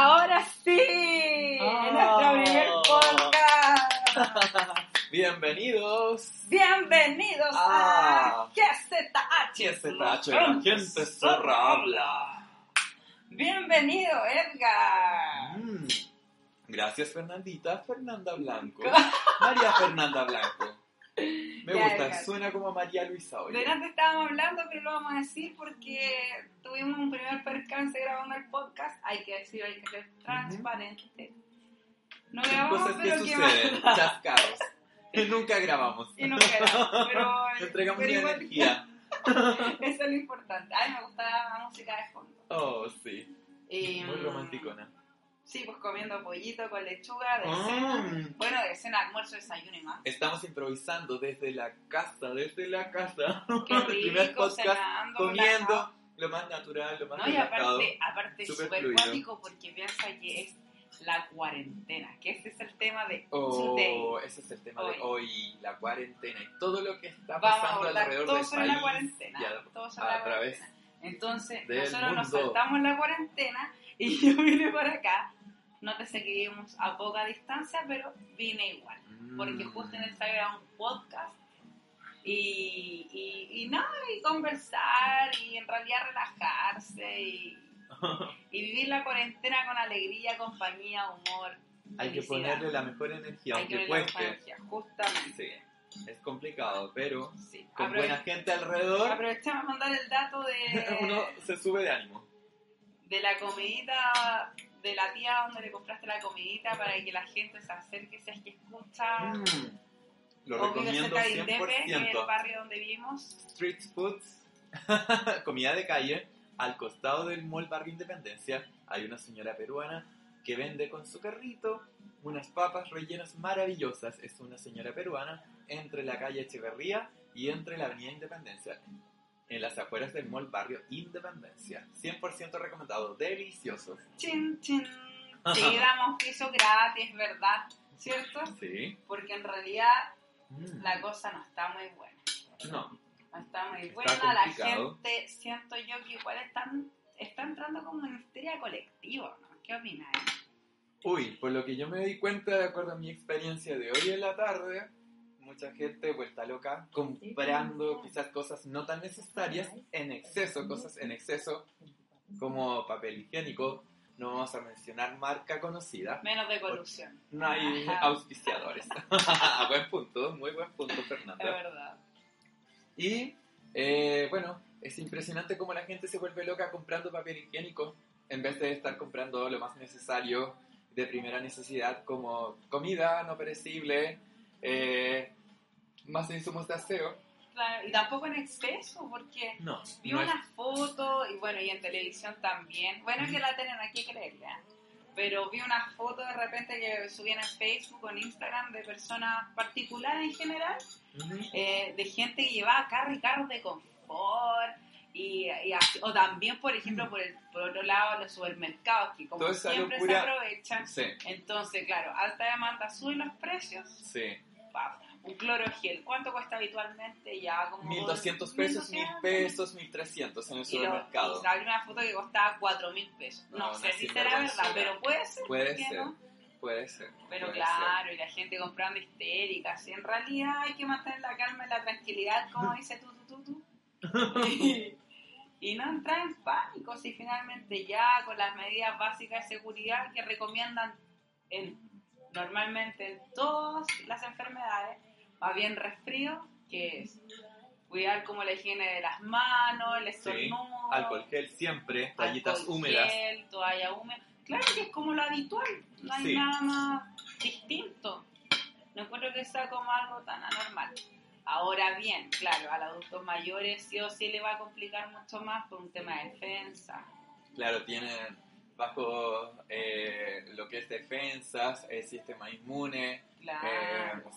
Ahora sí, Ah. nuestro primer podcast. Bienvenidos. Bienvenidos Ah. a GZH. GZH, la gente zorra habla. Bienvenido, Edgar. Mm. Gracias, Fernandita. Fernanda Blanco. María Fernanda Blanco. Me Ya, gusta, suena como María Luisa hoy. Delante estábamos hablando, pero lo vamos a decir porque tuvimos un primer percance grabando el podcast. Hay que decir, hay que ser transparente. No grabamos, Cosas que pero qué suceden, chascados. Que nunca grabamos. Y no grabamos, pero, Entregamos pero energía. Eso es lo importante. A mí me gusta la música de fondo. Oh, sí. Y, Muy romanticona. Sí, pues comiendo pollito con lechuga de Ah. cena. Bueno, de cena, almuerzo, desayuno y más. Estamos improvisando desde la casa, desde la casa. Qué El primer rico, podcast cenando, comiendo relajado. lo más natural, lo más No, y aparte, aparte súper cuático porque piensa que es la cuarentena, que ese es el tema de Oh, today. ese es el tema de Hoy. hoy, la cuarentena y todo lo que está Vamos a pasando alrededor todo del sobre país la cuarentena. a, todo sobre a la través cuarentena. Entonces, nosotros nos mundo. saltamos la cuarentena y yo vine para acá. Nótese que vivimos a poca distancia, pero vine igual. Porque Mm. justo necesario era un podcast y, y, y nada, y conversar y en realidad relajarse y, y vivir la cuarentena con alegría, compañía, humor. hay que ponerle la mejor energía, Hay que aunque cueste. energía, justamente. Sí, es complicado, pero Sí. con Aprove- buena gente alrededor Aprovechemos a mandar el dato de, uno se sube de ánimo. de la comidita, de la tía donde le compraste la comidita para que la gente se acerque si es que escucha. Mm, Lo o recomiendo cerca de Indepe, que es el 100%. barrio donde vivimos. Street foods, comida de calle, al costado del Mall Barrio Independencia hay una señora peruana que vende con su carrito unas papas rellenas maravillosas. Es una señora peruana entre la calle Echeverría y entre la avenida Independencia, en las afueras del Mall Barrio Independencia. 100% recomendado, deliciosos. Chin, chin. Sí, damos piso gratis, ¿verdad? ¿Cierto? Sí. Porque en realidad Mm, la cosa no está muy buena. No, No está muy Está buena. La gente, siento yo que igual están, está entrando como en histeria colectiva, ¿no? ¿Qué opinas? Uy, por lo que yo me di cuenta, de acuerdo a mi experiencia de hoy en la tarde, mucha gente vuelta loca, comprando quizás cosas no tan necesarias, en exceso, cosas en exceso, como papel higiénico. No vamos a mencionar marca conocida. Menos de corrupción. No hay auspiciadores. buen punto, muy buen punto, Es Fernanda. verdad. Y eh, bueno, es impresionante cómo la gente se vuelve loca comprando papel higiénico en vez de estar comprando lo más necesario de primera necesidad como comida no perecible, eh, más insumos de aseo. Claro, y tampoco en exceso, porque No, vi no es- una foto, y bueno, y en televisión también. Bueno, es que la tienen aquí que creerla. Pero vi una foto de repente que subían en Facebook o en Instagram de personas particulares en general, eh, de gente que llevaba carros y carros de confort. Y, y así- o también, por ejemplo, por, el, por otro lado, los supermercados, que como siempre locura- se aprovechan. Sí, Entonces, claro, alta demanda suben los precios. sí. Un clorogel, ¿cuánto cuesta habitualmente? Ya como 1200 pesos, 1000 1200 pesos, 1300 en el supermercado. y una foto que costaba 4000 pesos. No, No, sé si será verdad, pero puede ser. Puede ¿por qué ser, no? puede ser. Pero puede claro, y la gente comprando histéricas. Y en realidad hay que mantener la calma y la tranquilidad, como dice tú, tú, tú, tú. y, y no entrar en pánico si finalmente ya con las medidas básicas de seguridad que recomiendan en, normalmente en todas las enfermedades, va bien resfrío, que es cuidar como la higiene de las manos, el Sí, estornudo, alcohol gel siempre, toallitas alcohol húmedas. gel, toalla húmeda. Claro que es como lo habitual, no hay Sí. nada más distinto. No encuentro que sea como algo tan anormal. Ahora bien, claro, a los adultos mayores sí o sí le va a complicar mucho más por un tema de defensa. Claro, tienen bajo eh, lo que es defensas, el sistema inmune, Claro.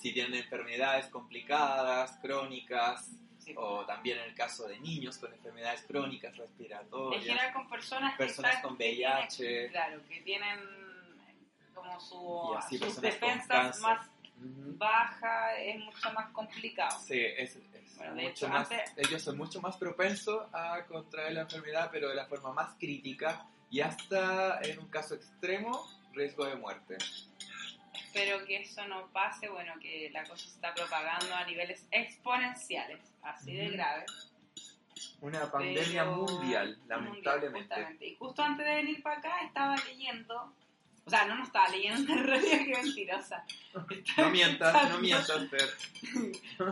Si tienen enfermedades complicadas, crónicas, Sí. o también en el caso de niños con enfermedades crónicas En respiratorias, general con personas, con que tienen- VIH. claro, que tienen como su, así sus defensas más Ujú. bajas, es mucho más complicado. Sí, es, es Bueno, de mucho hecho, más, antes- ellos son mucho más propensos a contraer la enfermedad, pero de la forma más crítica y hasta en un caso extremo, riesgo de muerte. Espero que eso no pase, bueno, que la cosa se está propagando a niveles exponenciales, así de grave. Una pandemia Pero- mundial, mundial, lamentablemente. justamente. Y justo antes de venir para acá estaba leyendo, o sea, no, no estaba leyendo, en realidad que mentirosa. No mientas, no mientas, Fer.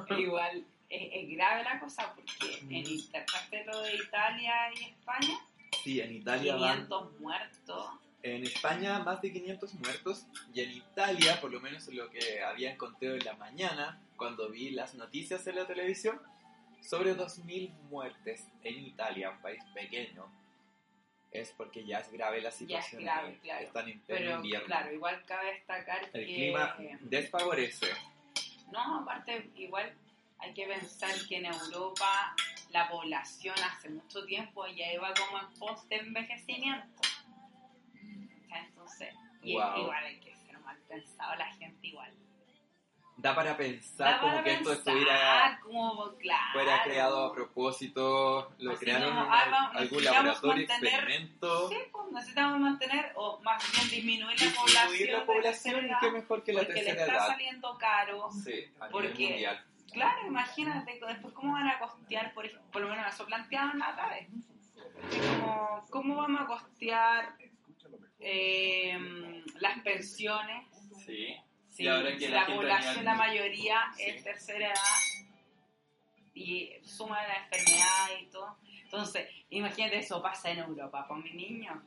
Igual es, es grave la cosa porque Mm. en interpretaste lo de Italia y España, Sí, en Italia van 500 muertos. En España más de 500 muertos y en Italia, por lo menos lo que había encontrado en la mañana, cuando vi las noticias en la televisión, sobre 2.000 muertes en Italia, un país pequeño. Es porque ya es grave la situación. grave, ahí. claro. Están en Pero invierno. claro, igual cabe destacar El que... clima desfavorece. No, aparte, igual hay que pensar que en Europa la población hace mucho tiempo ya iba como en post Entonces, y Wow. igual hay que ser mal pensado la gente igual. Da para pensar Da como para que esto pensar, estuviera como, claro. fuera creado a propósito, lo Así crearon como, en ah, algún laboratorio, mantener- experimento. Sí, pues necesitamos mantener o más bien disminuir la Disminuir población. la de población tercera y edad, qué mejor que la porque le tercera está edad. saliendo caro. Sí, a nivel Porque- mundial. Claro, imagínate después cómo van a costear, por, por lo menos eso planteaban la vez. Como, ¿Cómo vamos a costear eh, las pensiones? Sí. Si, Y ahora que si la población, la mayoría Sí. es tercera edad y suma la enfermedad y todo. Entonces, imagínate eso pasa en Europa con mi niño.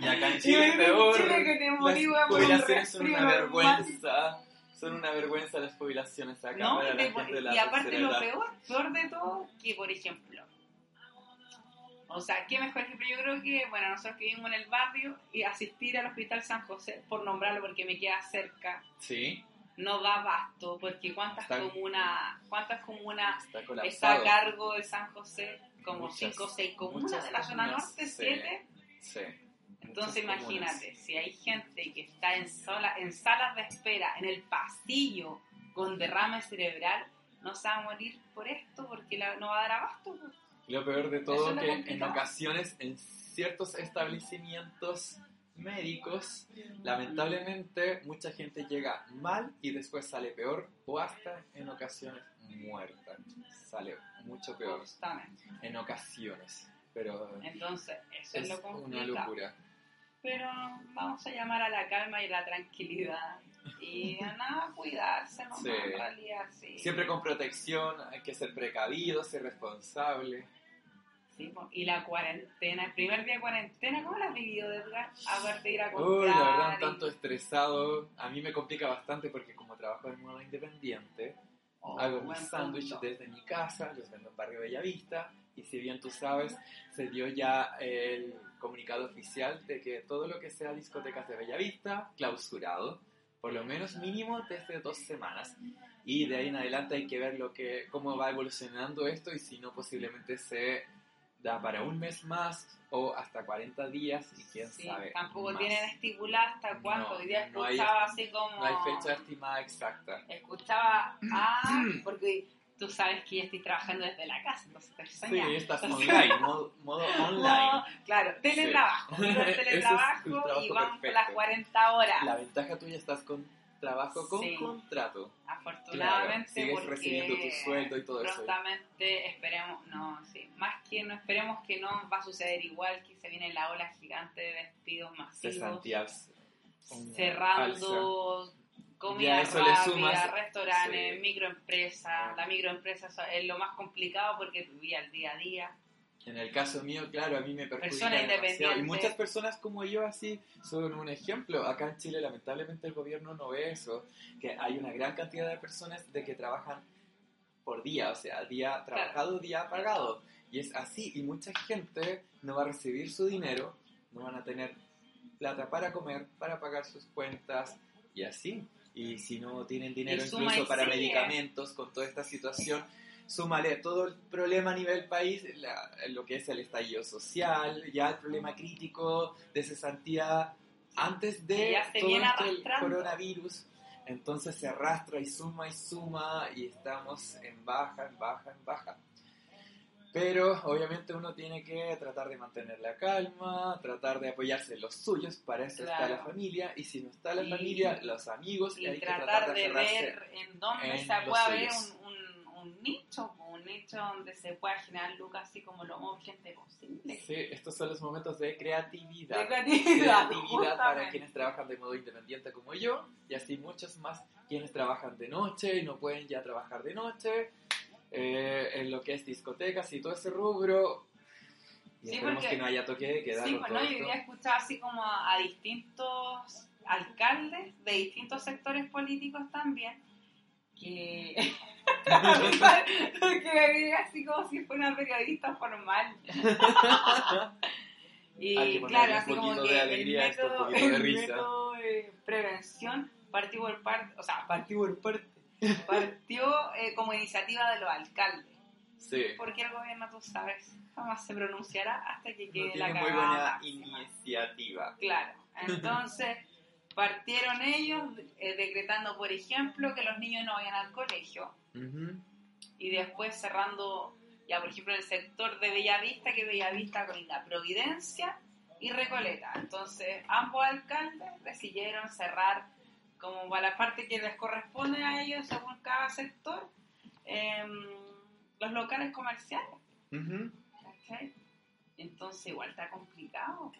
Y acá en Chile en peor. Chile que te morí, las jubilaciones son una vergüenza. Son una vergüenza las jubilaciones acá ¿No? para Y, la te- gente de la y aparte lo edad. peor, peor de todo, que por ejemplo, o sea, qué mejor ejemplo, yo creo que, bueno, nosotros que vivimos en el barrio y asistir al Hospital San José, por nombrarlo porque me queda cerca, Sí, no da abasto, porque cuántas Está- comunas, cuántas comunas está a cargo de San José, como Muchas, 5 o 6 comunas de la zona norte, sí. 7. Sí. Entonces Muchas comunas. imagínate, si hay gente que está en, sola, en salas de espera, en el pasillo, con derrame cerebral, no se va a morir por esto porque la- no va a dar abasto. pues. Lo peor de todo es que en ocasiones en ciertos establecimientos médicos, lamentablemente mucha gente llega mal y después sale peor o hasta en ocasiones muerta. Sale mucho peor Justamente. en ocasiones, pero Entonces, eso es, es lo una locura. Pero vamos a llamar a la calma y la tranquilidad. Y a nada, cuidarse, ¿no? Sí. En realidad, sí. Siempre con protección, hay que ser precavido, ser responsable. Sí, y la cuarentena, el primer día de cuarentena, ¿cómo la has vivido, Edgar? Aparte de ir a Uy, comprar. la verdad, un y- tanto estresado. A mí me complica bastante porque como trabajo de modo independiente, Oh, hago mis sándwiches desde mi casa, los vendo en Barrio Bellavista. Y si bien tú sabes, se dio ya el comunicado oficial de que todo lo que sea discotecas de Bellavista, clausurado, por lo menos mínimo desde dos semanas. Y de ahí en adelante hay que ver lo que, cómo va evolucionando esto y si no posiblemente se da para un mes más o hasta 40 días y quién Sí, sabe. tampoco más. tienen estipulado hasta cuánto. No, Hoy día no hay- escuchaba así como. No hay fecha estimada exacta. Escuchaba, ah, porque tú sabes que yo estoy trabajando desde la casa, entonces estoy Sí, estás online, modo, modo online. Claro, teletrabajo. Sí. Es teletrabajo trabajo y vamos por las 40 horas. La ventaja tuya estás con trabajo con Sí. contrato. Afortunadamente, Claro, sigues porque recibiendo tu sueldo y todo eso. prontamente esperemos, no, sí, más que no esperemos que no va a suceder igual que se viene la ola gigante de despidos masivos, Cesantías. una cerrando. Comida eso le rápida, sumas- restaurantes, sí. microempresas. La microempresa es lo más complicado porque tu vida al día a día. En el caso mío, claro, a mí me perjudica demasiado. Y muchas personas como yo así son un ejemplo. Acá en Chile lamentablemente el gobierno no ve eso, que hay una gran cantidad de personas de que trabajan por día, o sea, día trabajado, día pagado. Y es así, y mucha gente no va a recibir su dinero, no van a tener plata para comer, para pagar sus cuentas y así. Y si no tienen dinero incluso para medicamentos con toda esta situación, súmale todo el problema a nivel país, la- lo que es el estallido social, ya el problema crítico de cesantía antes de todo arrastrando. coronavirus. Entonces se arrastra y suma y suma y estamos en baja, en baja, en baja. Pero obviamente uno tiene que tratar de mantener la calma, tratar de apoyarse en los suyos, para eso está la familia, y si no está la Y- familia, los amigos, y hay que tratar tratar de ver en dónde en se puede haber un, un, un nicho, un nicho donde se pueda generar lucas así como lo más urgente posible. Sí, estos son los momentos de creatividad. De creatividad, creatividad para quienes trabajan de modo independiente como yo, y así muchos más quienes trabajan de noche y no pueden ya trabajar de noche, eh, en lo que es discotecas y todo ese rubro. Y Sí, esperemos porque- que no haya toque de queda Sí, bueno, todo yo esto. había escuchado así como a, a distintos alcaldes de distintos sectores políticos también, que, que así como si fuera una periodista formal. y claro, así como de que alegría el método, de el risa. método de prevención partió por parte, o sea, partió por parte, partió eh, como iniciativa de los alcaldes. Sí, Porque el gobierno, tú sabes, jamás se pronunciará hasta que no quede tiene la muy cagada buena máxima. iniciativa. Claro, entonces partieron ellos eh, decretando, por ejemplo, que los niños no vayan al colegio y después cerrando, ya por ejemplo, el sector de Bellavista, que Bellavista con la Providencia y Recoleta. Entonces ambos alcaldes decidieron cerrar como para la parte que les corresponde a ellos según cada sector em, los locales comerciales. Entonces igual está complicado.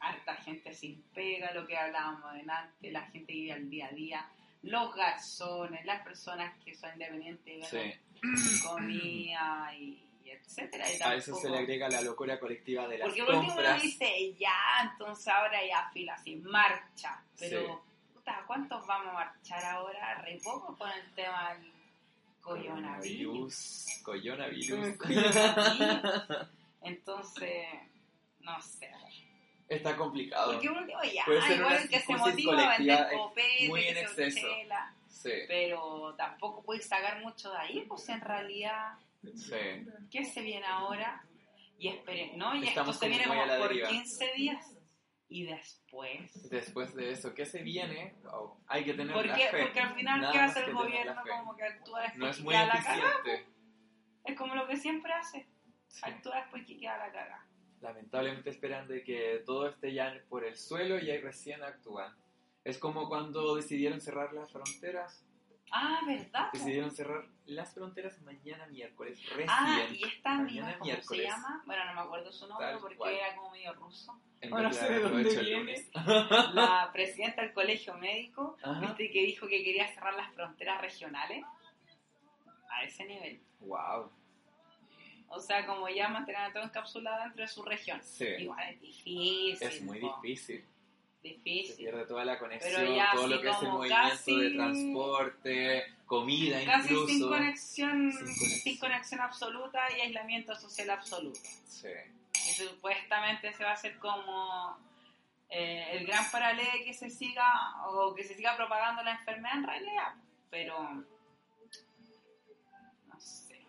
Harta gente sin pega, lo que hablábamos delante, la gente vive al día a día, los garzones, las personas que son independientes, Sí. comida y, etcétera. Y A eso se le agrega la locura colectiva de las Porque por uno compras. dice, ya, entonces ahora ya fila, sin marcha. Pero. Puta, ¿cuántos vamos a marchar ahora? Re poco con el tema del coronavirus. Coronavirus. Coronavirus. Entonces, no sé. Está complicado. Porque último ya, Puede ser igual una que se motiva a vender copete, muy en que se exceso. Sí, pero tampoco puedes sacar mucho de ahí, pues en realidad, sí. ¿qué se viene ahora? Y esperen, ¿no? Y Estamos esto se viene como por deriva. 15 días. Y después. Después de eso, ¿qué se viene? Wow, Hay que tener ¿Por la qué? fe. Porque al final, Nada ¿qué hace el gobierno? la. Como que actúa después No es que muy queda la cagada. eficiente. Es como lo que siempre hace. Sí. Actúa después que queda la cagada. Lamentablemente esperan de que todo esté ya por el suelo y ahí recién actúan. Es como cuando decidieron cerrar las fronteras. Ah, ¿verdad? Decidieron cerrar las fronteras mañana miércoles. Recién. Ah, y esta amiga, ¿cómo se miércoles. llama? Bueno, no me acuerdo su nombre Tal porque cual. era como medio ruso. En Bueno, vez sé de dónde viene. La presidenta del colegio médico, Ajá. viste que dijo que quería cerrar las fronteras regionales. A ese nivel. Wow. O sea, como ya mantener todo encapsulado dentro de su región. Sí. Igual es difícil. Es muy po. difícil. Se Difícil. pierde toda la conexión, ya todo lo que es el movimiento casi- de transporte, comida Casi incluso. sin conexión, Sin conexión. sin conexión absoluta y aislamiento social absoluto. Sí. Y supuestamente se va a hacer como eh, el gran paralelo de que se siga o que se siga propagando la enfermedad en realidad, pero no sé.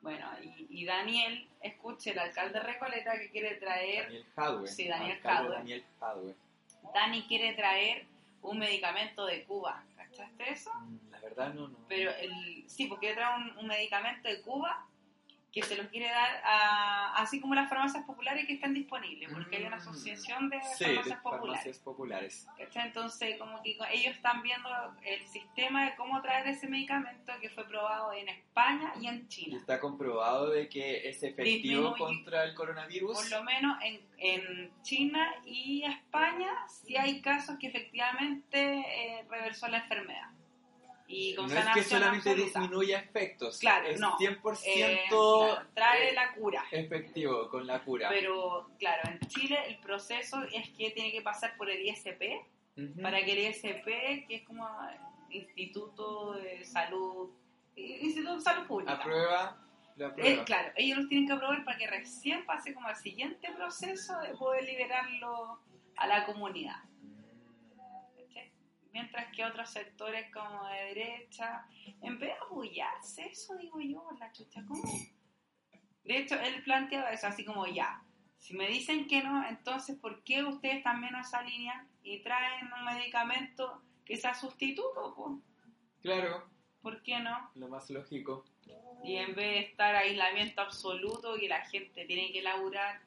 Bueno, y, y Daniel, escuche, el alcalde de Recoleta que quiere traer, Daniel Jadwe. Sí, Daniel Jadwe. Daniel Jadwe. Dani quiere traer un medicamento de Cuba, ¿cachaste eso? Mm, La verdad no, no. Pero el, sí, porque quiere traer un, un medicamento de Cuba que se lo quiere dar a, así como las farmacias populares que están disponibles, porque hay una Mm. asociación de Sí, farmacias de populares. farmacias populares. Entonces, como que ellos están viendo el sistema de cómo traer ese medicamento que fue probado en España y en Y China. está comprobado de que es efectivo Disminuye- contra el coronavirus. Por lo menos en, en China y España sí hay casos que efectivamente eh, reversó la enfermedad. Y con no es que solamente absoluta. disminuya efectos, Claro, es no. 100% Eh, claro, trae eh, la cura. efectivo con la cura. Pero claro, en Chile el proceso es que tiene que pasar por el ISP Ujú. para que el ISP, que es como Instituto de Salud, Instituto de Salud Pública, Aprueba la Eh, prueba. claro, ellos los tienen que aprobar para que recién pase como al siguiente proceso de poder liberarlo a la comunidad. Mientras que otros sectores como de derecha, en vez de apoyarse, eso digo yo, la chucha, ¿cómo? De hecho, él planteaba eso así como ya, si me dicen que no, entonces ¿por qué ustedes también nos alinean y traen un medicamento que sea sustituto? po? Claro, ¿Por qué no? lo más lógico. Y en vez de estar aislamiento absoluto y la gente tiene que laburar,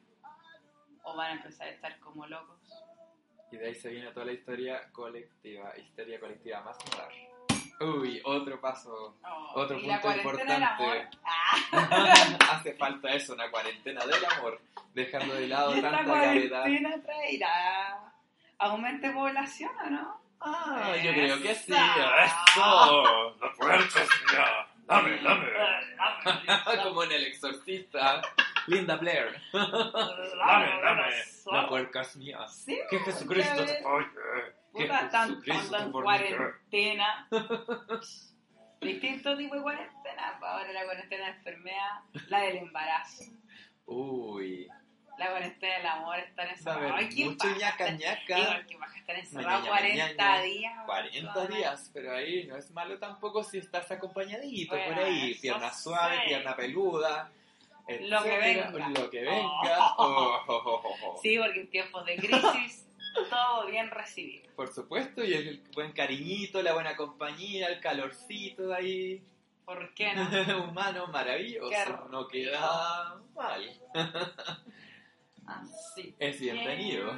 o van a empezar a estar como locos. Y de ahí se viene toda la historia colectiva, histeria colectiva más moral. Uy, otro paso. Oh, Otro la punto cuarentena del amor. importante. Ah, Hace falta eso, una cuarentena del amor, dejando de lado y tanta gravedad. cuarentena traerá aumente población, ¿o no? Ah, yo creo que sí. Eso. ¡Eso! ¡La puerta, señora! ¡Dame, dame! Como en El Exorcista. Linda Blair. ¡Dame, dame! La puerca es mía. Sí, Que Jesucristo apoye. Que Jesucristo en cuarentena. Distinto tipo de cuarentena. Ahora la cuarentena de enfermedad, la del embarazo. Uy. La cuarentena del amor, estar a encerrado. Ay, qué mucho ñaca estar- ñaca. Igual que baja estar encerrado Mañana, 40 mañana. días. 40 weón. días, pero ahí no es malo tampoco si estás acompañadito Bueno, por ahí. Pierna sí. suave, pierna peluda. Lo que venga. Lo que venga. Oh, oh, oh. Sí, porque en tiempos de crisis todo bien recibido. Por supuesto, y el buen cariñito, la buena compañía, el calorcito de ahí. ¿Por qué no? Humano maravilloso. Qué no queda mal. Así. Es bienvenido.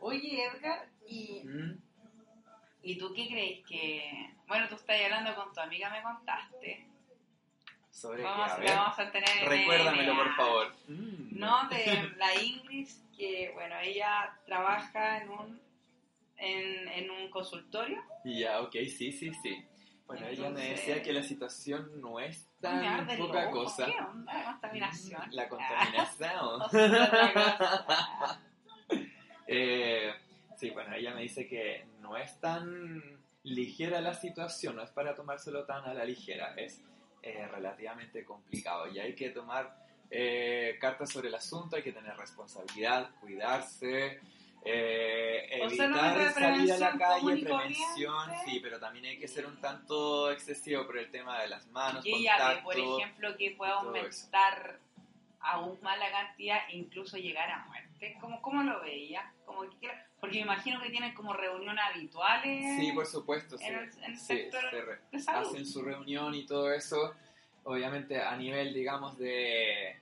Oye, Edgar, ¿y, Mm, ¿y tú qué crees que...? Bueno, tú estás hablando con tu amiga, me contaste. Sobre Vamos, a la ver. vamos a tener en Recuérdamelo, por favor. Mm. No, de la Ingrid, que bueno, ella trabaja en un, en, en un consultorio. Ya, ok, sí, sí, sí. Bueno, ella me Entonces- decía que la situación no es tan poca cosa. ¿Qué onda? La contaminación. La contaminación. Otra cosa. Eh, sí, bueno, ella me dice que no es tan ligera la situación, no es para tomárselo tan a la ligera, es eh, relativamente complicado y hay que tomar eh, cartas sobre el asunto, hay que tener responsabilidad, cuidarse, eh, evitar salir a la calle, prevención, sí, pero también hay que ser un tanto excesivo por el tema de las manos, Y ella contacto. por ejemplo, que puede todo aumentar aún más la cantidad e incluso llegar a muerte. ¿Cómo, cómo lo veía? Como que, porque me imagino que tienen como reuniones habituales Sí, por supuesto, sí. en el, en el Sí, sector se re- de salud. hacen su reunión y todo eso, obviamente a nivel, digamos, de,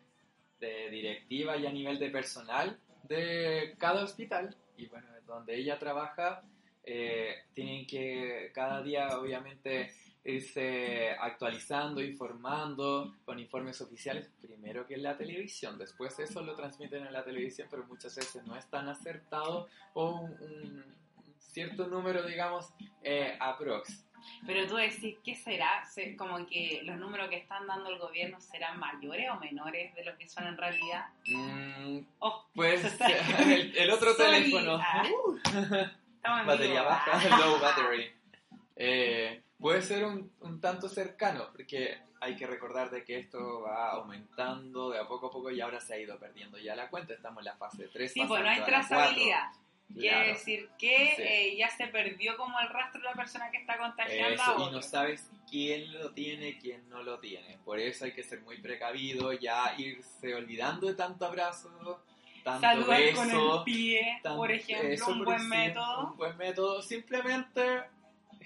de directiva y a nivel de personal de cada hospital. Y bueno, donde ella trabaja, eh, tienen que cada día, obviamente, irse actualizando, informando con informes oficiales, primero que en la televisión, después eso lo transmiten en la televisión, pero muchas veces no es tan acertado o un, un cierto número, digamos, eh, aprox. Pero tú decís, ¿qué será? Se- Como que los números que están dando el gobierno serán mayores o menores de lo que son en realidad. Mm, Oh, pues está- el, el otro Sorry. teléfono, Ah. uh, batería baja, Ah. low battery, eh, puede ser un, un tanto cercano, porque hay que recordar de que esto va aumentando de a poco a poco y ahora se ha ido perdiendo ya la cuenta, estamos en la fase 3. Sí, pues no hay trazabilidad. Quiere decir que Sí. eh, ya se perdió como el rastro de la persona que está contagiando a Eso, y otro. no sabes quién lo tiene, quién no lo tiene. Por eso hay que ser muy precavido, ya irse olvidando de tanto abrazo, tanto Saludar beso. con el pie, tan- por ejemplo, eso, un buen método. Un buen método, simplemente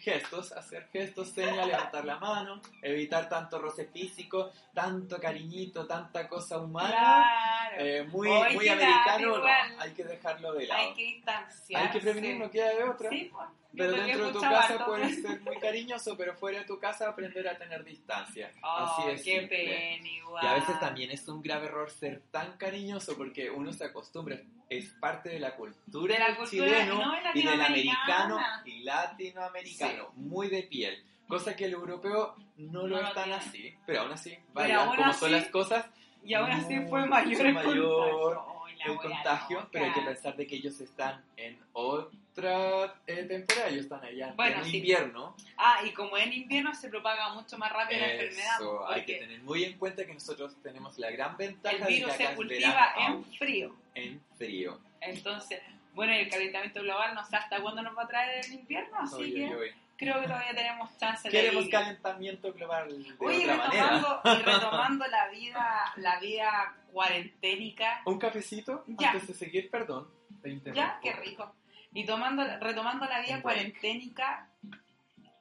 gestos, hacer gestos, señas, levantar la mano, evitar tanto roce físico, tanto cariñito, tanta cosa humana. Claro. Eh, muy muy americano, no, hay que dejarlo de lado. hay que distanciarse. Hay que prevenir, no queda de otra. Sí, pues. Pero dentro de tu casa harto. puedes ser muy cariñoso, pero fuera de tu casa aprender a tener distancia. Oh, Así qué pena, igual. Y a veces también es un grave error ser tan cariñoso porque uno se acostumbra, es parte de la cultura De la del cultura, chileno no, y del americano y latinoamericano, muy de piel. Cosa que el europeo no lo No es tan así, pero aún así, vaya, como así, son las cosas, Y aún así fue mayor el mayor. contagio. Wea contagio, loca. pero hay que pensar de que ellos están en otra eh, temporada, ellos están allá en Bueno, pleno sí. invierno. Ah, y como en invierno se propaga mucho más rápido la enfermedad. Eso, porque hay que tener muy en cuenta que nosotros tenemos la gran ventaja el de que virus acá se cultiva en frío. en frío. Entonces, bueno, el calentamiento global no sé hasta cuándo nos va a traer el invierno, así que. Creo que todavía tenemos chance de Queremos ir. calentamiento global de Oye, otra manera. retomando, retomando la vida, la vida cuarenténica, Un cafecito Ya. antes de seguir, perdón. te ya, qué rico. Y tomando, retomando la vida cuarenténica,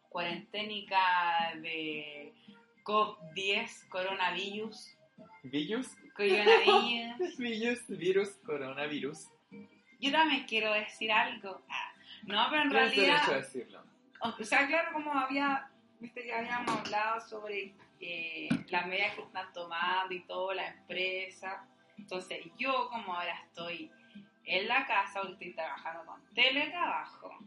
cuarenténica de COP10, coronavirus, Virus, coronavirus. virus, virus, coronavirus. Yo también quiero decir algo. Ah, no, pero en realidad... derecho a decirlo. O sea, claro, como había, viste que habíamos hablado sobre eh, las medidas que están tomando y todo, la empresa. Entonces, yo como ahora estoy en la casa, porque estoy trabajando con teletrabajo,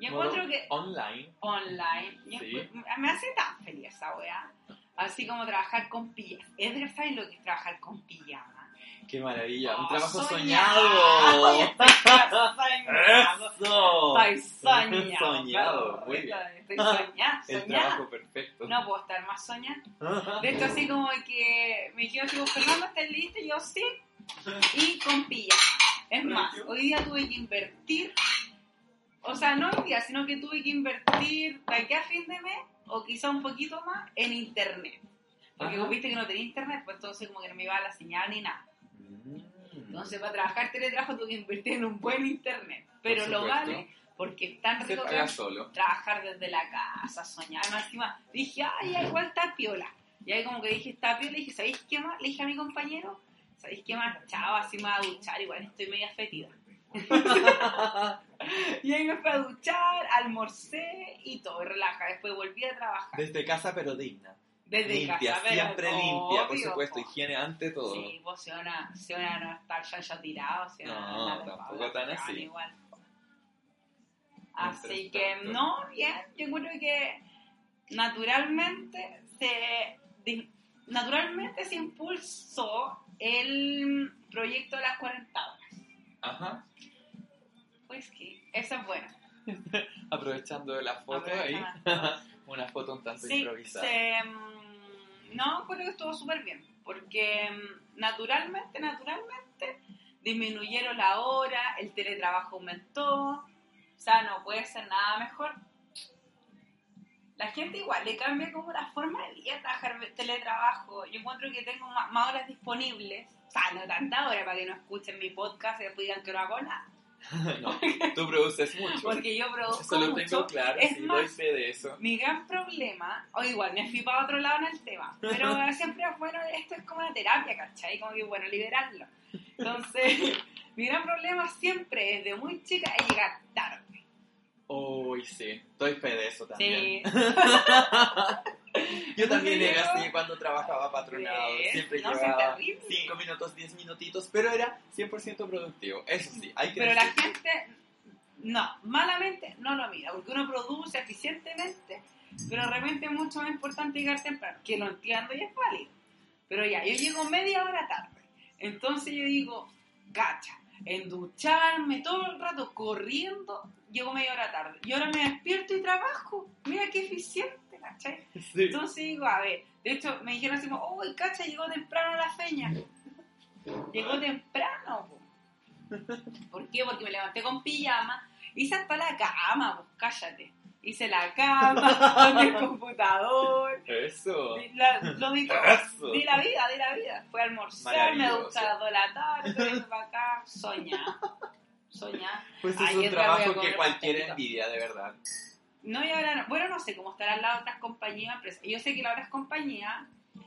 yo encuentro que Online. online, Sí. me hace tan feliz esa weá. Así como trabajar con pijama. Edgar, ¿sabes lo que es trabajar con pijama? Qué maravilla. Un Oh, trabajo soñado. soñado. Soñado. Eso. Estoy soñado. Soñado, muy bien. Estoy soñada, El trabajo perfecto. No puedo estar más soñada. De hecho, así como que me dijeron, tipo, Fernando, ¿estás listo? Y yo, sí. Y con. Es más, hoy día tuve que invertir. O sea, no hoy día, sino que tuve que invertir de aquí a fin de mes, o quizá un poquito más, en internet. Porque Ajá. como viste que no tenía internet, pues entonces como que no me iba la señal ni nada. Mm. Entonces para trabajar teletrabajo tuve que invertir en un buen internet. Pero lo vale porque es tan rico paga que solo. trabajar desde la casa, soñar. Más encima dije, ay, igual está piola. Y ahí como que dije, está piola, y dije, ¿sabéis qué más? Le dije a mi compañero, ¿sabéis qué más? Chao, así me voy a duchar, igual estoy media fetida. y ahí me fui a duchar, almorcé y todo, y relaja. Después volví a trabajar. Desde casa, pero digna. Desde limpia, casa, pero siempre limpia, por obvio, supuesto. po. Higiene ante todo. Sí, pues si una, si una no está ya, ya tirado, si una No, anda de tampoco tan así. Igual. Así que no, bien, yo encuentro que naturalmente se naturalmente se impulsó el proyecto de las 40 horas. Ajá. Pues que eso es bueno. Aprovechando de la foto ahí. Una foto un tanto Sí, improvisada. se, mm, no, creo que estuvo súper bien, porque mm, naturalmente, naturalmente disminuyeron la hora, el teletrabajo aumentó, o sea, no puede ser nada mejor. La gente igual le cambia como la forma de vida trabajar teletrabajo. Yo encuentro que tengo más, más horas disponibles, o sea, no tanta hora para que no escuchen mi podcast y después digan que no hago nada, no, tú produces mucho. porque yo produzco Eso lo mucho. tengo claro, Es sí, más, doy fe de eso. Mi gran problema, o igual me fui para otro lado en el tema, pero siempre es bueno, esto es como una terapia, ¿cachai? Como que bueno, liberarlo. Entonces, mi gran problema siempre desde muy chica es llegar tarde. Uy, sí, doy fe de eso también. Sí. Yo también yo- así cuando trabajaba patronado. Siempre no, llevaba terrible. 5 minutos, 10 minutitos, pero era 100% productivo. Eso sí, hay que Pero la gente, no, malamente no lo mira, porque uno produce eficientemente, pero de repente es mucho más importante llegar temprano, que lo entiendo y es válido. Pero ya, yo llego media hora tarde. Entonces yo digo, gacha, en ducharme todo el rato corriendo, llego media hora tarde. Y ahora me despierto y trabajo. Mira qué eficiente, ¿cachai? Sí. Entonces digo, a ver, de hecho me dijeron así como, uy, cacha, llegó temprano la feña. Llegó temprano, po. ¿Por qué? Porque me levanté con pijama, hice hasta la cama, pues cállate. Hice la cama, con el computador, Eso. di la- lo di todo. Di la vida, di la vida. Fui a almorzar, me Maravilloso. duché a las 2 de la tarde, vengo para acá, soñá. Soñá. Pues es un a trabajo que cualquiera pastelito. envidia, de verdad. No, y ahora no. Bueno, no sé cómo estarán las otras compañías, empresas. Yo sé que las otras compañías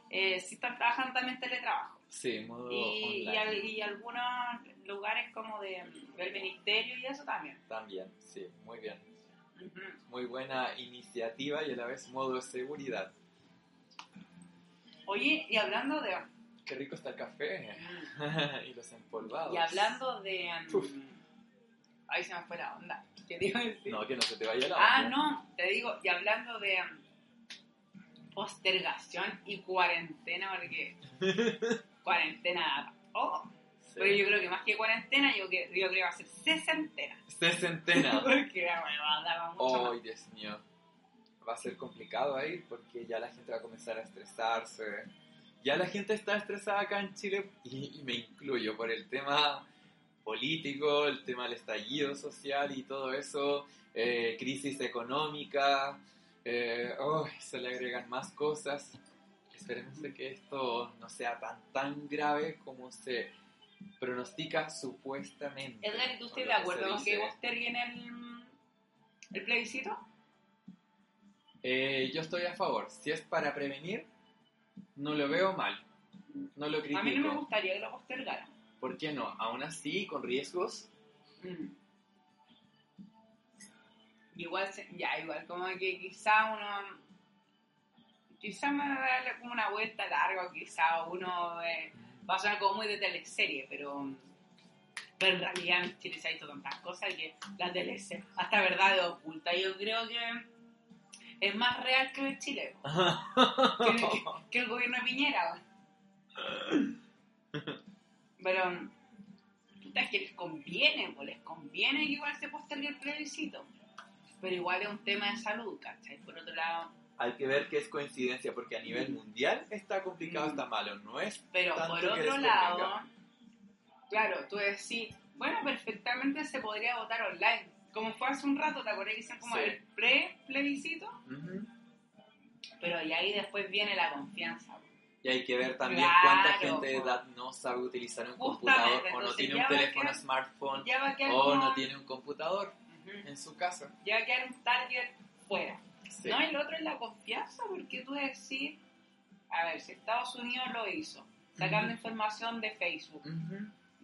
eh, sí están trabajando también teletrabajo. Sí, modo Y, y, online. al- y algunos lugares como de, del ministerio y eso también. También, sí, muy bien. Muy buena iniciativa y a la vez modo de seguridad. Oye, y hablando de... Qué rico está el café. y los empolvados. Y hablando de... um. Ahí se me fue la onda. ¿Qué te iba a decir? No, que no se te vaya la ah, onda. no, te digo, y hablando de um, postergación y cuarentena, porque cuarentena... Oh, Pero yo creo que más que cuarentena, yo, que, yo creo que va a ser sesentena. Sesentena. Porque la huevada va mucho más. Dios mío. Va a ser complicado ahí porque ya la gente va a comenzar a estresarse. Ya la gente está estresada acá en Chile y, y me incluyo por el tema político, el tema del estallido social y todo eso, eh, crisis económica, eh, oh, se le agregan más cosas. Esperemos de que esto no sea tan tan grave como se pronostica supuestamente. Edgar, ¿y tú estás de acuerdo con que posterguen el, el plebiscito? Eh, yo estoy a favor. Si es para prevenir, no lo veo mal. No lo critico. A mí no me gustaría que lo postergaran. ¿Por qué no? Aún así, con riesgos. Mm. Igual, ya, igual, como que quizá uno. Quizá me va a darle como una vuelta larga, quizá uno eh, va a sonar como muy de teleserie, pero. Pero en realidad en Chile se ha visto tantas cosas que la teleserie, hasta verdad es oculta. Yo creo que es más real que en Chile, que, que- que el gobierno de Piñera. Pero. es que les conviene, pues les conviene que igual se postergue el plebiscito. Pero igual es un tema de salud, ¿cachai? Por otro lado, Hay que ver que es coincidencia, porque a nivel mundial está complicado, Mm. está malo. No es pero tanto por otro lado, convenga. claro, tú decís, bueno, perfectamente se podría votar online. Como fue hace un rato, ¿te acuerdas que hicieron como Sí. el pre-plebiscito? Ujú. Pero y ahí después viene la confianza. Y hay que ver también Claro, cuánta gente de edad no sabe utilizar un computador o no tiene un teléfono quedar- smartphone o no tiene un computador en su casa. Ya va a quedar un target fuera. Sí. No, lo otro es la confianza, porque tú decís, a ver, si Estados Unidos lo hizo, sacando información de Facebook.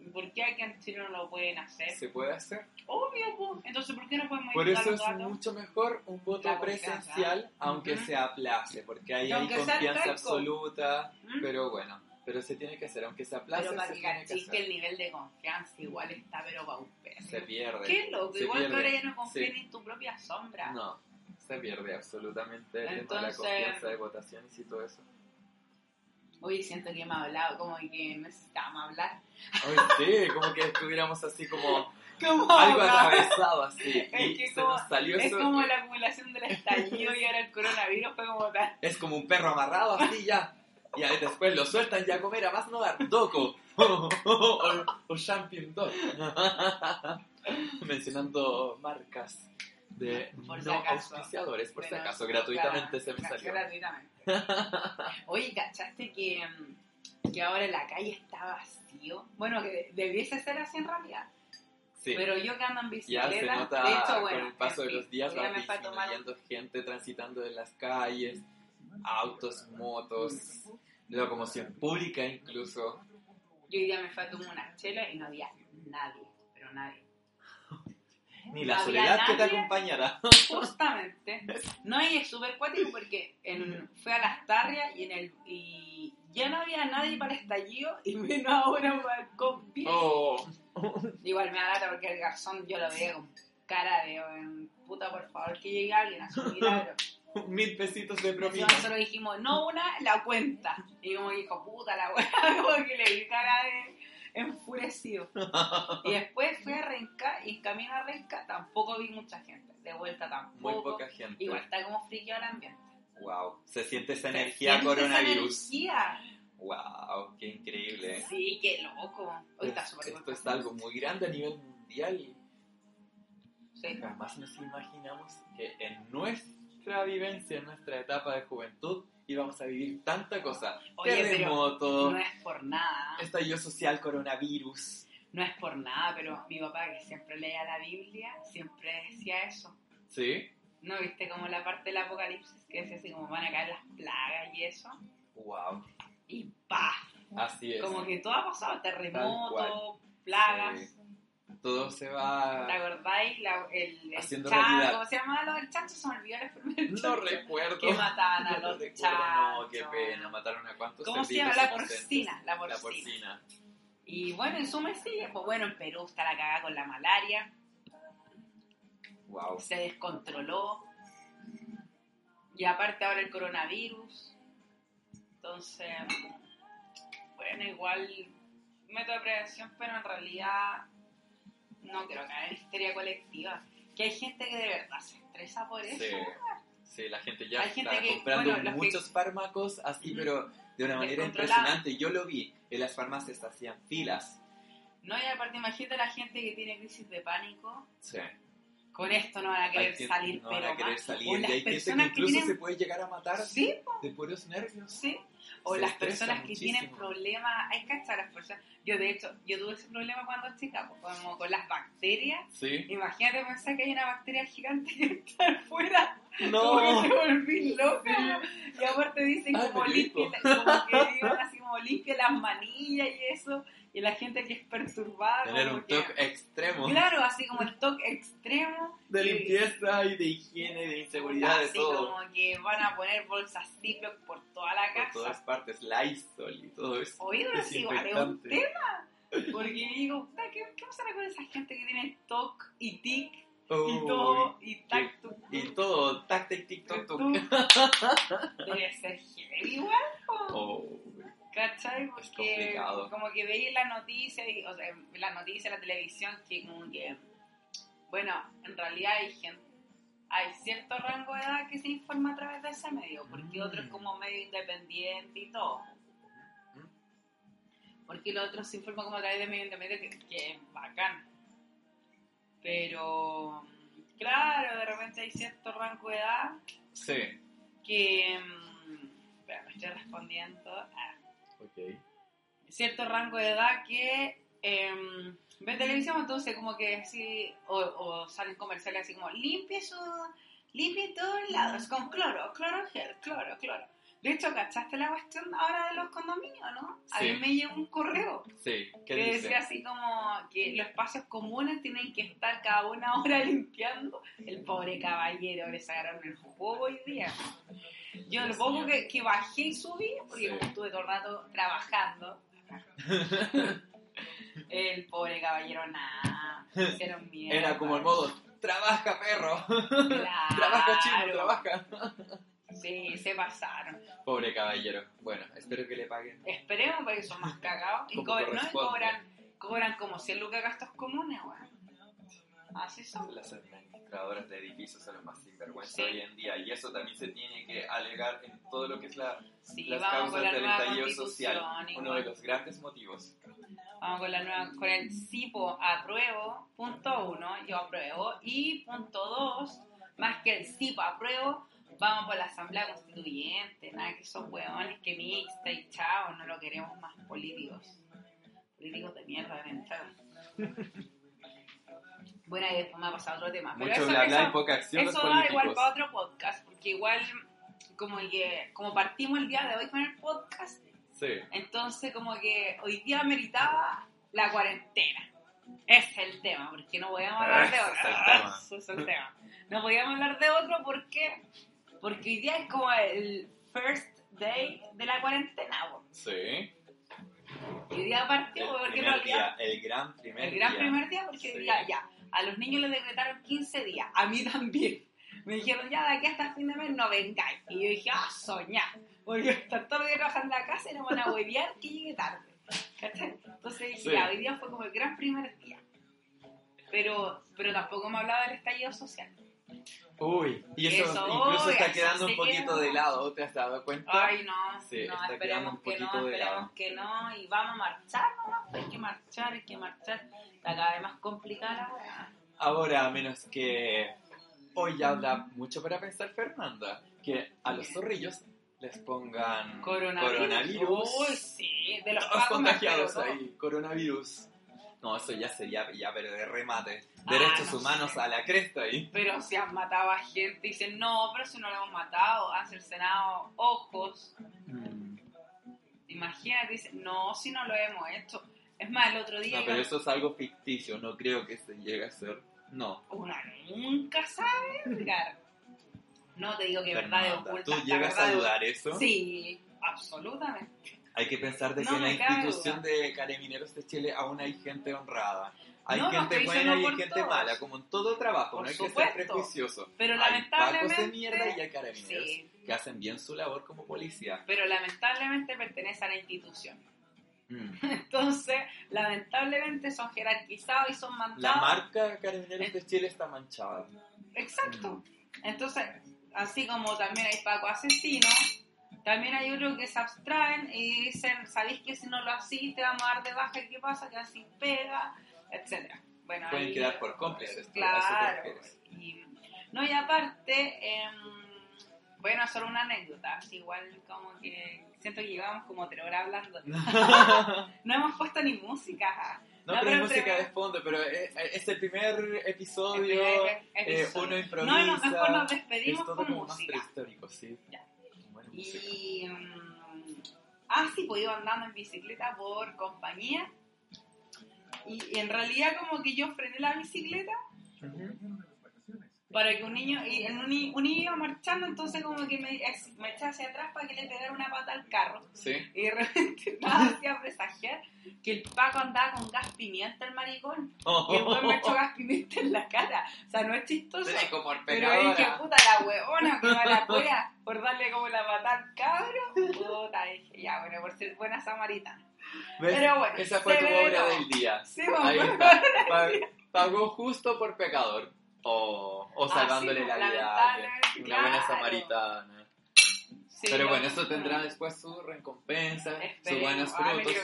¿Por qué aquí en Chile no lo pueden hacer? Se puede hacer. Obvio, pues. Entonces, ¿por qué no podemos Por eso es mucho mejor un voto presencial, aunque Ujú. se aplace, porque ahí hay confianza absoluta, ¿Mm? pero bueno, pero se tiene que hacer, aunque se aplace, Pero para que que cachis que hacer. el nivel de confianza igual está, pero paupérrimo. Se pierde. Qué loco, se igual que pierde. ahora ya no confías Sí. ni en tu propia sombra. No, se pierde absolutamente el tema de la Entonces- confianza de votaciones y todo eso. Hoy siento que me ha hablado, como que necesitábamos hablar. Ay, sí, como que estuviéramos así como Como algo atravesado así. Es Y que se como- nos salió Es eso. como la acumulación del estallido y ahora el coronavirus fue como tal. Es como un perro amarrado así ya. Y ahí después lo sueltan ya a comer, a más no dar doco. o, o champion dog. Mencionando marcas de Por no acaso. auspiciadores, por si acaso, gratuitamente se me salió. Gratuitamente. Oye, ¿cachaste que, que ahora la calle está vacío? Bueno, que debiese ser así en realidad. Sí, Pero yo que ando en ya bicicleta, se nota de hecho, bueno, con el paso en de fin, los días ya va disminuyendo gente transitando en las calles, autos, motos, locomoción pública incluso. Yo hoy día me fue a tomar una chela y no había nadie, pero nadie. Ni la soledad que te acompañará. Justamente. No, y es súper cuático porque en, fue a las tarrias y en el y ya no había nadie para el estallido y vino ahora un balcón bien. Oh. Igual me da lata porque el garzón yo lo veía con cara de "Oye, puta por favor que llegue alguien a su milagro. Mil pesitos de propina. Nosotros dijimos, no una, la cuenta. Y como dijo, puta la weá, como que le di cara de enfurecido. Y después fui a Renca y en camino a Renca tampoco vi mucha gente. De vuelta tampoco. Muy poca gente. Igual está como friqueado el ambiente. Wow. Se siente esa Se energía siente esa coronavirus. energía. Wow, qué increíble. Sí, qué loco. Hoy está Es- Esto es algo muy grande a nivel mundial. Sí. Jamás nos imaginamos que en nuestra vivencia, en nuestra etapa de juventud, íbamos a vivir tanta cosa. Oye, Terremoto, No es por nada. estallido social, coronavirus. No es por nada, pero mi papá que siempre leía la Biblia, siempre decía eso. ¿Sí? ¿No viste como la parte del apocalipsis que decía así como van a caer las plagas y eso? Wow. Y pa, Así es. como que todo ha pasado, Tal terremotos, plagas. Sí. Todo se va. ¿Te acordáis? La, el, el chancho. ¿cómo se llamaba lo del chancho? Se me olvidó la del No recuerdo. Que mataban a No los recuerdo, chanchos. No, qué pena. Mataron a cuántos ¿Cómo se llama? La porcina, la La porcina. porcina. Y bueno, en suma sigue, pues bueno, en Perú está la cagada con la malaria, Wow. se descontroló. Y aparte ahora el coronavirus. Entonces, bueno, igual método de prevención, pero en realidad no creo que haya histeria colectiva. Que hay gente que de verdad se estresa por eso. Sí. Sí, la gente ya Hay está gente que, comprando bueno, los que- muchos fármacos así, pero de una manera impresionante. Yo lo vi, en las farmacias hacían filas. No, y aparte imagínate la gente que tiene crisis de pánico. Sí. Con esto no van a querer salir, no pero van a querer más. salir. O Y las hay gente que personas que incluso tienen- se puede llegar a matar Sí, de puros nervios. sí. O Se las personas que muchísimo. tienen problemas, hay que echar a las personas. Yo de hecho, yo tuve ese problema cuando chica, pues, como con las bacterias. Sí. Imagínate pensar que hay una bacteria gigante que está afuera. No. Como que me volví loca. Y aparte dicen Ah, como limpia, como que digan así como limpia las manillas y eso. Y la gente que es perturbada. Tener un que- toque extremo Claro, así como el toque extremo. De y- limpieza y de higiene, de inseguridad, de así todo. como que van a poner bolsas Ziploc por toda la Por casa. todas partes, Lysol y todo eso. Oído, es igual, es un tema. Porque digo, ¿qué, ¿qué pasará con esa gente que tiene TOC y TIC y Uy, todo y tacto? Y todo, tac, tac, tic, toc, toc. Debe ser heavy igual. Oh, ¿cachai? Es Porque complicado. como que veis las noticias, y, o sea, las noticias, la televisión, que como que, bueno, en realidad hay gente, hay cierto rango de edad que se informa a través de ese medio, porque Mm. otro es como medio independiente y todo. Porque el otro se informa como a través de medio independiente, que, que es bacán. Pero, claro, de repente hay cierto rango de edad Sí. que... mm, Espera, me estoy respondiendo. Ah. Ok. Cierto rango de edad que em, ve televisión, entonces como que así, o, o salen comerciales así como, limpie su, limpie todos lados con cloro, cloro gel, cloro, cloro. De hecho, ¿cachaste la cuestión ahora de los condominios, no? A Sí. mí me llegó un correo Sí, ¿qué que dice? decía así como que los espacios comunes tienen que estar cada una hora limpiando. El pobre caballero le sacaron el juego hoy día. Yo lo poco que, que bajé y subí, porque Sí. como estuve todo el rato trabajando, el pobre caballero nada, hicieron mierda. Era como el modo, trabaja perro, Claro. trabaja chino, trabaja. Sí, se pasaron. Pobre caballero. Bueno, espero que le paguen. Esperemos porque son más cagados. Y, cobran, ¿no? cobran, cobran como 100 lucas gastos comunes, weón. Así son. Las administradoras de edificios son los más sinvergüenza Sí. hoy en día y eso también se tiene que alegar en todo lo que es la, Sí, las causas del estallido social. Uno de los grandes motivos. Vamos con la nueva, con el CIPO apruebo, punto uno, yo apruebo, y punto dos, más que el CIPO apruebo, vamos por la Asamblea Constituyente, nada que son huevones que mixta y chao, no lo queremos más políticos. Políticos de mierda de mental. Bueno, y después me ha pasado otro tema. Pero Mucho eso, bla bla eso- y poca acción eso da igual para otro podcast, porque igual como que como partimos el día de hoy con el podcast, Sí. entonces como que hoy día meritaba la cuarentena. Ese es el tema, porque no podíamos hablar de otro. Ese es el tema. No podíamos hablar de otro porque porque hoy día es como el first day de la cuarentena. Sí. Y hoy día partió El porque realidad día, el gran primer el gran día. primer día porque Sí. hoy día ya a los niños les decretaron 15 días, a mí también. Me dijeron, ya de aquí hasta fin de mes no vengáis. Y yo dije, ah, soñá. Porque estar todo el día trabajando en la casa y no van a huevear que llegue tarde. ¿Cachai? Entonces dije, Sí. ya, hoy día fue como el gran primer día. Pero, pero tampoco me hablaba del estallido social. Uy, y eso, Eso, incluso uy, está quedando un poquito queda. de lado, ¿te has dado cuenta? Ay, no, Sí, no, esperemos que no, esperemos que no. Y vamos a marchar, ¿no? Hay que marchar, hay que marchar. Está cada vez más complicada. Ahora, a menos que hoy ya habla mucho para pensar Fernanda, que a los zorrillos les pongan Coronavirus. coronavirus. Uy, sí, de los Todos contagiados ahí, coronavirus. No, eso ya sería ya, pero de remate. Ah, Derechos no humanos sé. a la cresta ahí. Pero si han matado a gente, dicen, no, pero si no lo hemos matado, han cercenado ojos. Mm. Imagínate, dicen, no, si no lo hemos hecho. Es más, el otro día No, iba- pero eso es algo ficticio, no creo que se llegue a hacer. No. uno nunca sabe, Edgar. No te digo que verdad Fernanda, oculta. ¿Tú llegas a dudar eso? Sí, absolutamente. Hay que pensar de No que en la institución de carabineros de Chile aún hay gente honrada. Hay No, gente buena y hay gente todos. mala, como en todo trabajo, Por no hay que ser supuesto. prejuicioso. Pero hay pacos de lamentablemente- mierda y hay carabineros Sí. que hacen bien su labor como policía. Pero lamentablemente pertenece a la institución. Mm. Entonces, lamentablemente son jerarquizados y son mandados. La marca Carabineros de Chile está manchada. Exacto. Entonces, así como también hay Paco asesino, también hay otros que se abstraen y dicen, ¿sabéis que si no lo hacís te vamos a dar de baja? ¿Qué pasa? Que así pega, etcétera. Bueno, Pueden ahí- quedar por cómplices. ¿a eso te Claro. Y, no, y aparte, em, bueno, solo una anécdota, así igual como que siento que llevamos como tres horas hablando. No hemos puesto ni música. No, No, pero pero música de fondo, pero es, es el primer El episodio. primer eh, episodio. uno improvisa. No, no, mejor nos es despedimos todo con como más música. prehistórico, sí. Ya. Buena. Y. mm, ah, sí, pues iba andando en bicicleta por compañía. Y, y en realidad, como que yo frené la bicicleta Ujú. Para que un niño. Y el- un, un niño iba marchando, entonces, como que me, me eché hacia atrás para que le pegara una pata al carro. Sí. Y de repente nada hacía presagiar que el Paco andaba con gas pimienta, el maricón. Y el weón me echó gas pimienta en la cara. O sea, no es chistoso. Seco por Pero dije, pecadora. puta la huevona que va la cueva por darle como la patada al cabro. Puta, dije, ya, bueno, por ser buena samaritana. ¿Ves? Pero bueno, Esa fue tu obra del día. Sí, Ahí está. Pa- Pagó justo por pecador. O, o Ah, salvándole sí, la vida. Una buena samaritana. Sí, Pero bueno, eso tendrá después su recompensa, sus buenos frutos.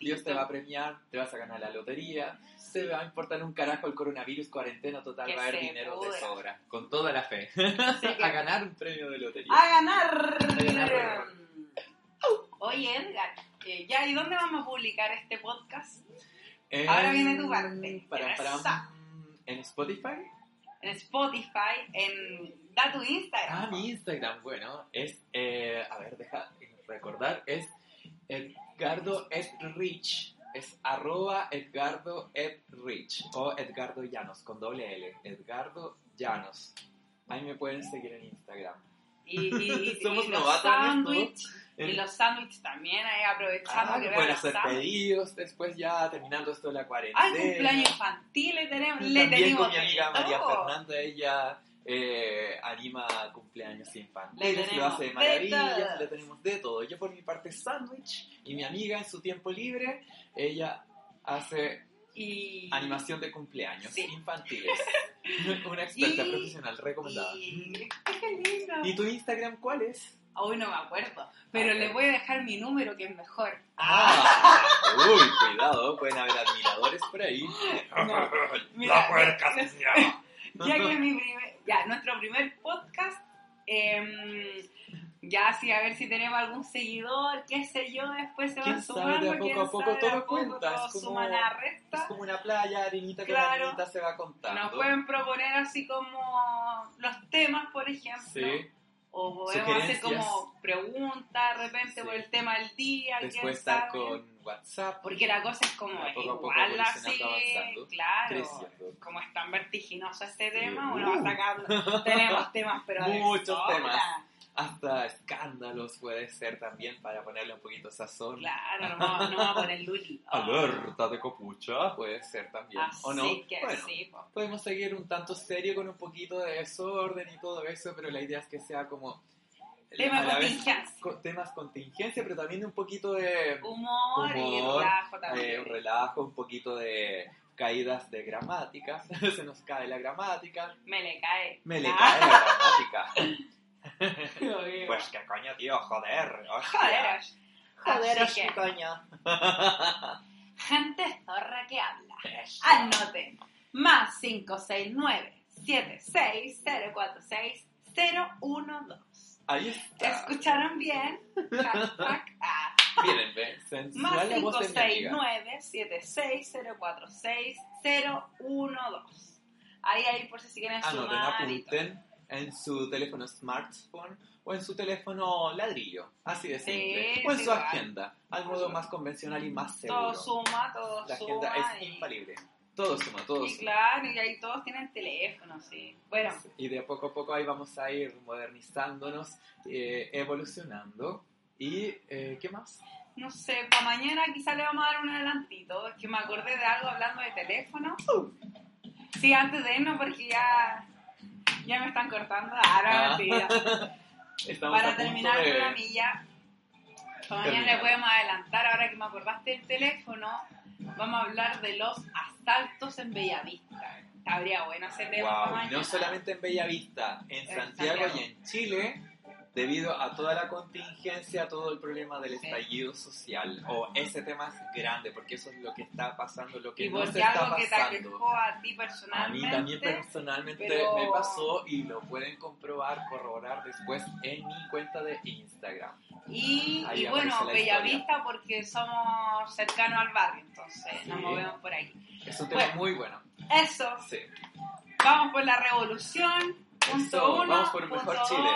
Dios te va a premiar, te vas a ganar la lotería, se va a importar un carajo el coronavirus, cuarentena total, Que va a haber dinero de sobra, con toda la fe, que- a ganar un premio de lotería. ¡A ganar! ganar. Oye, Edgar, eh, ya, ¿y dónde vamos a publicar este podcast? Eh, ahora viene tu parte. Para, para, Esa. en Spotify. En Spotify, en... Da tu Instagram. Ah, mi Instagram, bueno, es, eh, a ver, deja recordar, es Edgardo Edrich, es arroba Edgardo Edrich, o Edgardo Llanos, con doble L, Edgardo Llanos. Ahí me pueden seguir en Instagram. Y, y, y- Somos y novatos en sándwich. Y los sándwiches también, ahí aprovechando Ah, que pueden hacer pedidos después ya terminando esto de la cuarentena. Ay, cumpleaños infantiles tenemos. Y Le también tenemos con mi amiga María. Fernanda, ella eh, anima cumpleaños Le infantiles, lo tenemos hace de maravillas, le tenemos de todo. Yo por mi parte sándwich y mi amiga en su tiempo libre, ella hace Y... animación de cumpleaños Sí. infantiles. Una experta Y- profesional recomendada. Y... ¡Qué lindo! ¿Y tu Instagram cuál es? Hoy no me acuerdo, pero A le voy a dejar mi número que es mejor. Ah, uy, cuidado, pueden haber admiradores por ahí. No, mira, se llama. ya que mi primer, ya nuestro primer podcast, em, ya sí, a ver si tenemos algún seguidor, qué sé yo, después se ¿Quién van sabe? sumando, De a poco a poco sabe, todo cuenta, es como- la Es como una playa, arenita con Claro. arenita se va contando. Nos pueden proponer así como los temas, por ejemplo. Sí. O podemos hacer como preguntas de repente Sí. por el tema del día, Después estar sabe. con WhatsApp. Porque la cosa es como poco igual así, claro. creciendo. Como es tan vertiginoso este tema, Sí. uno va sacando. Tenemos temas, pero Muchos temas. Hasta escándalos puede ser también para ponerle un poquito sazón. Claro, no, no va por el Luli. Alerta de copucha puede ser también. Así ¿O no? que Bueno, sí, po. podemos seguir un tanto serio con un poquito de desorden y todo eso, pero la idea es que sea como... Tema a la vez contingencia. co- temas contingencia, pero también un poquito de... Humor, y Humor, relajo también. eh, un relajo, un poquito de caídas de gramática. Se nos cae la gramática. Me le cae. Me le Ah, cae la gramática. Pues qué coño, tío, joder. Joder. Joder, Así que, coño. gente zorra que habla. Anoten. Más 569 76 046 Ahí está. ¿Escucharon bien? Hashtag ah. Miren, Más la voz de mi amiga. 569-76046012. Ahí, ahí, por si quieren Anoten, sumar todo. apunten en su teléfono smartphone o en su teléfono ladrillo. Así de Sí, simple. o en sí, su igual. agenda. Al modo más convencional y más seguro. Todo suma, todo La suma. agenda es infalible. Todo suma, todo Y suma. claro, y ahí todos tienen teléfono, sí. Bueno, Y de poco a poco ahí vamos a ir modernizándonos, eh, evolucionando. ¿Y eh, qué más? no sé, para mañana quizá le vamos a dar un adelantito. Es que me acordé de algo hablando de teléfono. Sí, antes de irnos, porque ya, ya me están cortando. Ah, no, Ah. mentira. Estamos a Para terminar de- el programilla, Para mañana le podemos adelantar, ahora que me acordaste del teléfono, vamos a hablar de los asaltos en Bellavista. Habría bueno tema para Wow, no solamente en Bellavista, en En Santiago, Santiago. y en Chile, debido a toda la contingencia, todo el problema del estallido social. O ese tema es grande, porque eso es lo que está pasando, lo que Y no se está algo que te pasando. aquejó a ti A personalmente. mí también personalmente pero- me pasó y lo pueden comprobar, corroborar después en mi cuenta de Instagram. Y, y bueno, la Bellavista porque somos cercanos al barrio, entonces nos Sí. movemos por ahí. Es un tema Bueno. muy bueno. Eso, Sí. vamos por la revolución. Punto Eso, uno, vamos por un punto mejor dos, Chile.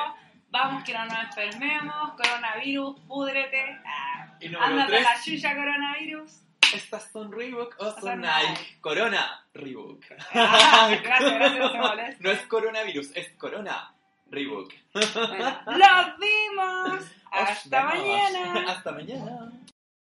Vamos que no nos enfermemos, coronavirus, púdrete. Ah, ándate a 3, la chucha coronavirus. ¿estas son Reebok o son son Nike? Nike? Corona, Reebok. Ah, gracias, gracias, no se. No es coronavirus, es corona, Reebok. Bueno, ¡Los vimos! ¡Hasta mañana! Hasta mañana.